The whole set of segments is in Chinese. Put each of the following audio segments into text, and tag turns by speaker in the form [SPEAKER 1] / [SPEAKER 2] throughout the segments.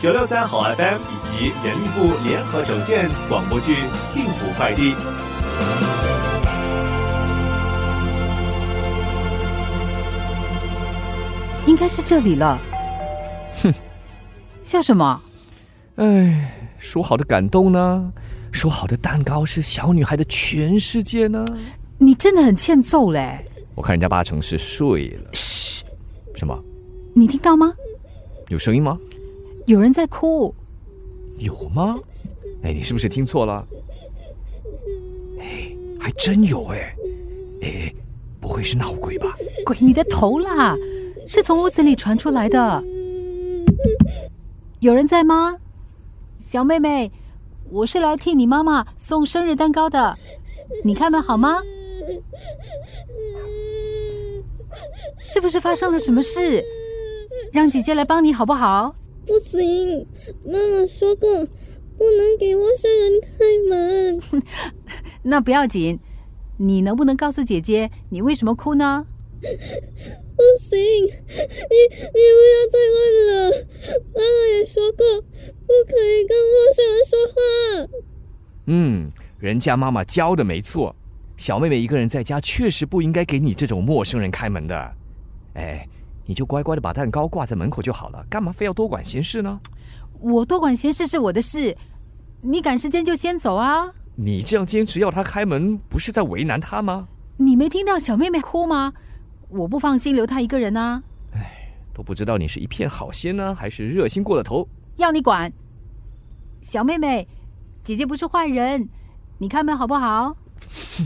[SPEAKER 1] 九六三好 FM 以及人力部联合呈现广播剧《幸福快递》。
[SPEAKER 2] 应该是这里了。
[SPEAKER 3] 哼，
[SPEAKER 2] 笑什么？
[SPEAKER 3] 哎，说好的感动呢？说好的蛋糕是小女孩的全世界呢？
[SPEAKER 2] 你真的很欠揍嘞！
[SPEAKER 3] 我看人家八成是睡了。嘘，什么？
[SPEAKER 2] 你听到吗？
[SPEAKER 3] 有声音吗？
[SPEAKER 2] 有人在哭。
[SPEAKER 3] 有吗？哎，你是不是听错了？哎，还真有哎！哎，不会是闹鬼吧？
[SPEAKER 2] 鬼你的头啦！是从屋子里传出来的。有人在吗？小妹妹，我是来替你妈妈送生日蛋糕的。你开门好吗？是不是发生了什么事？让姐姐来帮你好不好？
[SPEAKER 4] 不行，妈妈说过不能给陌生人开门。
[SPEAKER 2] 那不要紧，你能不能告诉姐姐你为什么哭呢？
[SPEAKER 4] 不行，你你不要再问了。妈妈也说过不可以跟陌生人说话。
[SPEAKER 3] 嗯，人家妈妈教的没错。小妹妹一个人在家，确实不应该给你这种陌生人开门的。哎，你就乖乖的把蛋糕挂在门口就好了，干嘛非要多管闲事呢？
[SPEAKER 2] 我多管闲事是我的事，你赶时间就先走啊。
[SPEAKER 3] 你这样坚持要他开门，不是在为难他吗？
[SPEAKER 2] 你没听到小妹妹哭吗？我不放心留她一个人啊！
[SPEAKER 3] 哎，都不知道你是一片好心呢，还是热心过了头？
[SPEAKER 2] 要你管！小妹妹，姐姐不是坏人，你开门好不好？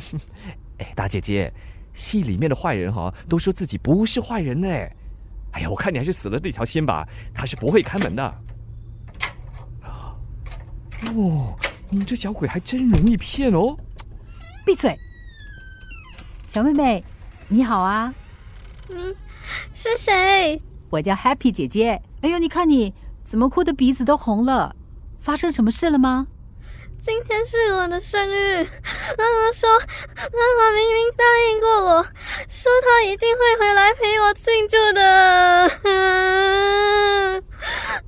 [SPEAKER 3] 哎，大姐姐，戏里面的坏人哈，都说自己不是坏人呢。哎呀，我看你还是死了这条心吧，他是不会开门的。哦，你这小鬼还真容易骗哦！
[SPEAKER 2] 闭嘴，小妹妹，你好啊！
[SPEAKER 4] 你是谁？
[SPEAKER 2] 我叫 Happy 姐姐。哎呦，你看你怎么哭的鼻子都红了？发生什么事了吗？
[SPEAKER 4] 今天是我的生日，妈妈说，妈妈明明答应过我，说她一定会回来陪我庆祝的。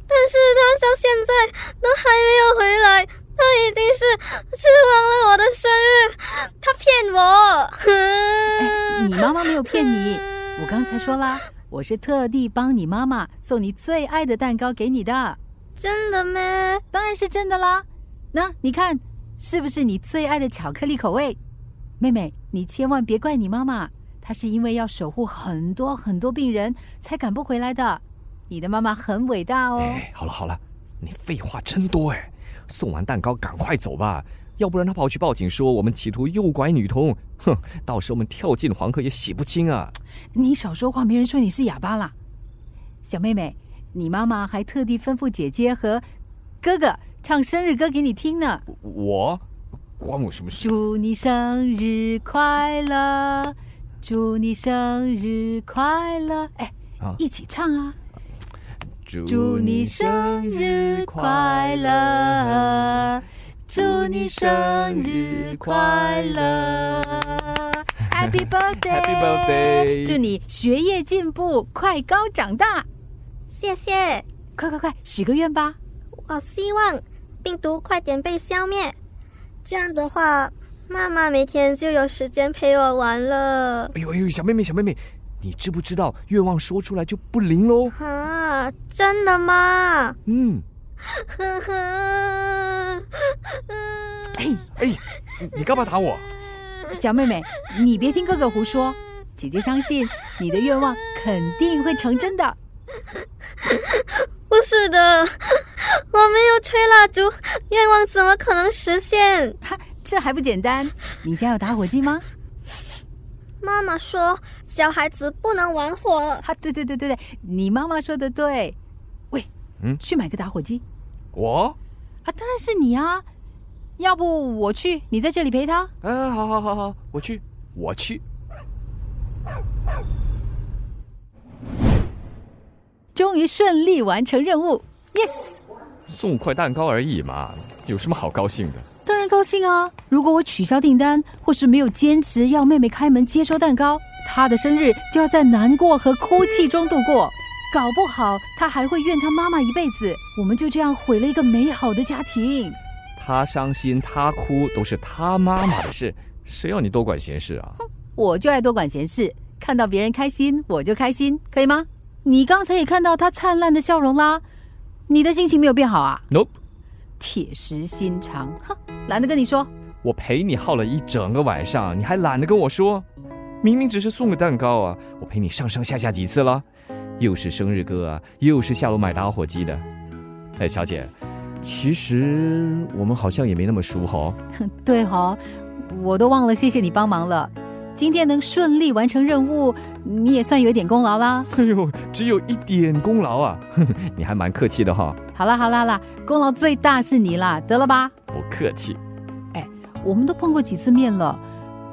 [SPEAKER 4] 但是她到现在都还没有回来，她一定是吃忘了我的生日，她骗
[SPEAKER 2] 我。你妈妈没有骗你。我刚才说啦，我是特地帮你妈妈送你最爱的蛋糕给你的。
[SPEAKER 4] 真的吗？
[SPEAKER 2] 当然是真的啦。那你看，是不是你最爱的巧克力口味？妹妹，你千万别怪你妈妈，她是因为要守护很多很多病人才赶不回来的。你的妈妈很伟大哦。
[SPEAKER 3] 哎，好了好了，你废话真多哎！送完蛋糕赶快走吧。要不然她跑去报警说我们企图诱拐女童，哼，到时候我们跳进黄河也洗不清啊！
[SPEAKER 2] 你少说话，没人说你是哑巴啦。小妹妹，你妈妈还特地吩咐姐姐和哥哥唱生日歌给你听呢。
[SPEAKER 3] 我关我什么事？
[SPEAKER 2] 祝你生日快乐，祝你生日快乐！哎，一起唱啊！祝你生日快乐。祝你生日快乐，Happy
[SPEAKER 3] Birthday！Happy Birthday！
[SPEAKER 2] 祝你学业进步，快高长大。
[SPEAKER 4] 谢谢！
[SPEAKER 2] 快快快，许个愿吧！
[SPEAKER 4] 我希望病毒快点被消灭，这样的话，妈妈每天就有时间陪我玩了。
[SPEAKER 3] 哎呦哎呦，小妹妹小妹妹，你知不知道愿望说出来就不灵喽？
[SPEAKER 4] 啊，真的吗？
[SPEAKER 3] 嗯。呵呵，哎哎，你干嘛打我？
[SPEAKER 2] 小妹妹，你别听哥哥胡说，姐姐相信你的愿望肯定会成真的。
[SPEAKER 4] 不是的，我没有吹蜡烛，愿望怎么可能实现？
[SPEAKER 2] 哈，这还不简单？你家有打火机吗？
[SPEAKER 4] 妈妈说小孩子不能玩火。
[SPEAKER 2] 哈，对对对对对，你妈妈说的对。喂嗯，去买个打火机。
[SPEAKER 3] 我
[SPEAKER 2] 啊，当然是你啊！要不我去，你在这里陪他。
[SPEAKER 3] 嗯，好好好好，我去，我去。
[SPEAKER 2] 终于顺利完成任务，yes！
[SPEAKER 3] 送块蛋糕而已嘛，有什么好高兴的？
[SPEAKER 2] 当然高兴啊！如果我取消订单，或是没有坚持要妹妹开门接收蛋糕，她的生日就要在难过和哭泣中度过。搞不好她还会怨她妈妈一辈子。我们就这样毁了一个美好的家庭。
[SPEAKER 3] 她伤心，她哭，都是她妈妈的事，谁要你多管闲事啊？
[SPEAKER 2] 哼，我就爱多管闲事，看到别人开心我就开心，可以吗？你刚才也看到他灿烂的笑容啦，你的心情没有变好啊
[SPEAKER 3] ？Nope，
[SPEAKER 2] 铁石心肠，哼，懒得跟你说。
[SPEAKER 3] 我陪你耗了一整个晚上，你还懒得跟我说？明明只是送个蛋糕啊，我陪你上上下下几次了，又是生日歌啊，又是下楼买打火机的。哎，小姐，其实我们好像也没那么熟哈。
[SPEAKER 2] 对哈，我都忘了谢谢你帮忙了。今天能顺利完成任务，你也算有点功劳啦。
[SPEAKER 3] 哎呦，只有一点功劳啊，你还蛮客气的哈。
[SPEAKER 2] 好啦好啦啦，功劳最大是你啦，得了吧？
[SPEAKER 3] 不客气。
[SPEAKER 2] 哎，我们都碰过几次面了。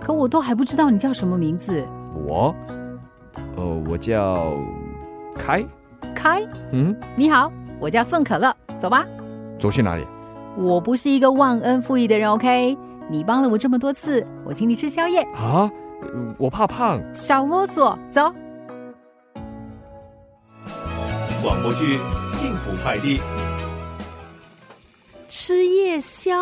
[SPEAKER 2] 可我都还不知道你叫什么名字。
[SPEAKER 3] 我，呃，我叫开。
[SPEAKER 2] 开，嗯，你好，我叫宋可乐。走吧。
[SPEAKER 3] 走去哪里？
[SPEAKER 2] 我不是一个忘恩负义的人，OK？你帮了我这么多次，我请你吃宵夜。
[SPEAKER 3] 啊，我怕胖。
[SPEAKER 2] 少啰嗦，走。
[SPEAKER 1] 广播剧《幸福快递》。
[SPEAKER 5] 吃夜宵，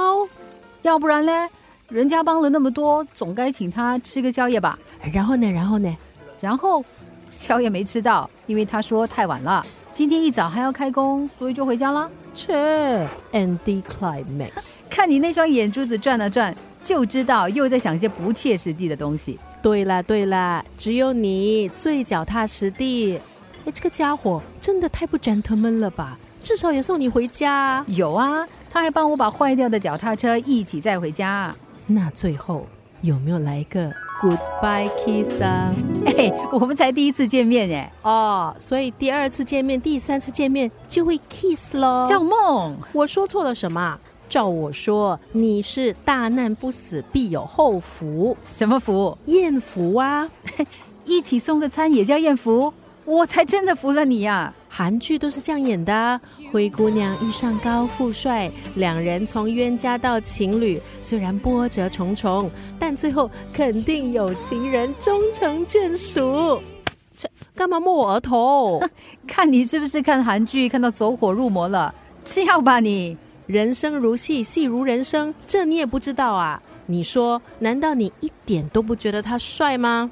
[SPEAKER 2] 要不然呢？人家帮了那么多，总该请他吃个宵夜吧？
[SPEAKER 5] 然后呢？然后呢？
[SPEAKER 2] 然后宵夜没吃到，因为他说太晚了，今天一早还要开工，所以就回家了。
[SPEAKER 5] 切，Andy Climax，
[SPEAKER 2] 看你那双眼珠子转了转，就知道又在想些不切实际的东西。
[SPEAKER 5] 对了对了，只有你最脚踏实地。哎，这个家伙真的太不 gentleman 了吧？至少也送你回家。
[SPEAKER 2] 有啊，他还帮我把坏掉的脚踏车一起载回家。
[SPEAKER 5] 那最后有没有来一个 goodbye kiss 啊？
[SPEAKER 2] 哎，我们才第一次见面哎。
[SPEAKER 5] 哦，所以第二次见面、第三次见面就会 kiss 喽。
[SPEAKER 2] 赵梦，
[SPEAKER 5] 我说错了什么？照我说，你是大难不死必有后福。
[SPEAKER 2] 什么福？
[SPEAKER 5] 艳福啊！
[SPEAKER 2] 一起送个餐也叫艳福？我才真的服了你呀！
[SPEAKER 5] 韩剧都是这样演的，灰姑娘遇上高富帅，两人从冤家到情侣，虽然波折重重，但最后肯定有情人终成眷属。这干嘛摸我额头？
[SPEAKER 2] 看你是不是看韩剧看到走火入魔了？吃药吧你！
[SPEAKER 5] 人生如戏，戏如人生，这你也不知道啊？你说，难道你一点都不觉得他帅吗？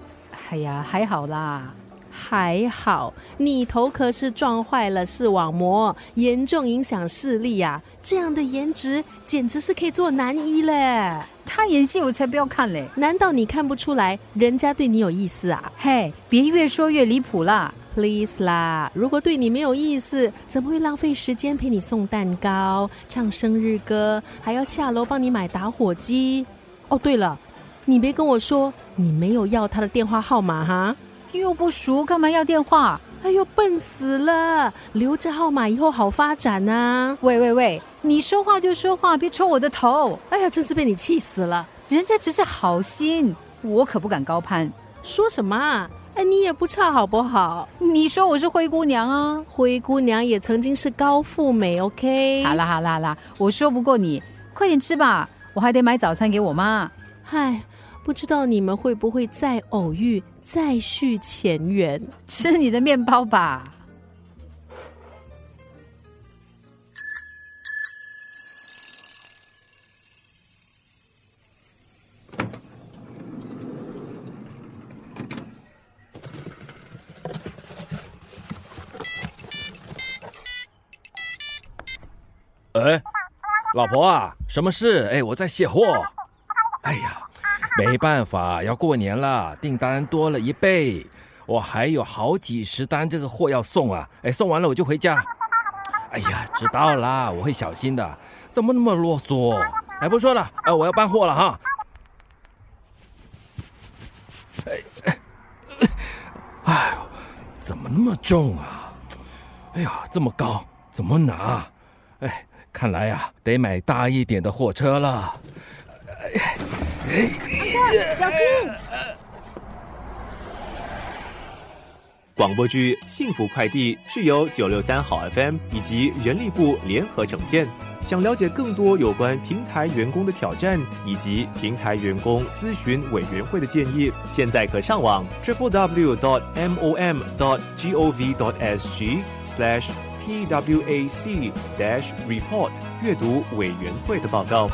[SPEAKER 2] 哎呀，还好啦。
[SPEAKER 5] 还好，你头壳是撞坏了视网膜，严重影响视力呀！这样的颜值简直是可以做男一嘞。
[SPEAKER 2] 他演戏我才不要看嘞！
[SPEAKER 5] 难道你看不出来人家对你有意思啊？
[SPEAKER 2] 嘿，别越说越离谱啦
[SPEAKER 5] ，please 啦！如果对你没有意思，怎么会浪费时间陪你送蛋糕、唱生日歌，还要下楼帮你买打火机？哦，对了，你别跟我说你没有要他的电话号码哈。
[SPEAKER 2] 又不熟，干嘛要电话？
[SPEAKER 5] 哎呦，笨死了！留着号码以后好发展呐。
[SPEAKER 2] 喂喂喂，你说话就说话，别戳我的头！
[SPEAKER 5] 哎呀，真是被你气死了！
[SPEAKER 2] 人家只是好心，我可不敢高攀。
[SPEAKER 5] 说什么啊？哎，你也不差好不好？
[SPEAKER 2] 你说我是灰姑娘啊？
[SPEAKER 5] 灰姑娘也曾经是高富美，OK？
[SPEAKER 2] 好啦好啦啦，我说不过你，快点吃吧，我还得买早餐给我妈。
[SPEAKER 5] 嗨。不知道你们会不会再偶遇，再续前缘？
[SPEAKER 2] 吃你的面包吧。
[SPEAKER 6] 老婆啊，什么事？哎，我在卸货。哎呀。没办法，要过年了，订单多了一倍，我还有好几十单这个货要送啊！哎，送完了我就回家。哎呀，知道啦，我会小心的。怎么那么啰嗦？哎，不说了，哎，我要搬货了哈。哎哎哎呦，怎么那么重啊？哎呀，这么高，怎么拿？看来呀，得买大一点的货车了。
[SPEAKER 2] 小心！
[SPEAKER 1] 广播剧《幸福快递》是由九六三好 FM 以及人力部联合呈现。想了解更多有关平台员工的挑战以及平台员工咨询委员会的建议，现在可上网 triple w dot m o m dot g o v dot s g slash p w a c dash report 阅读委员会的报告。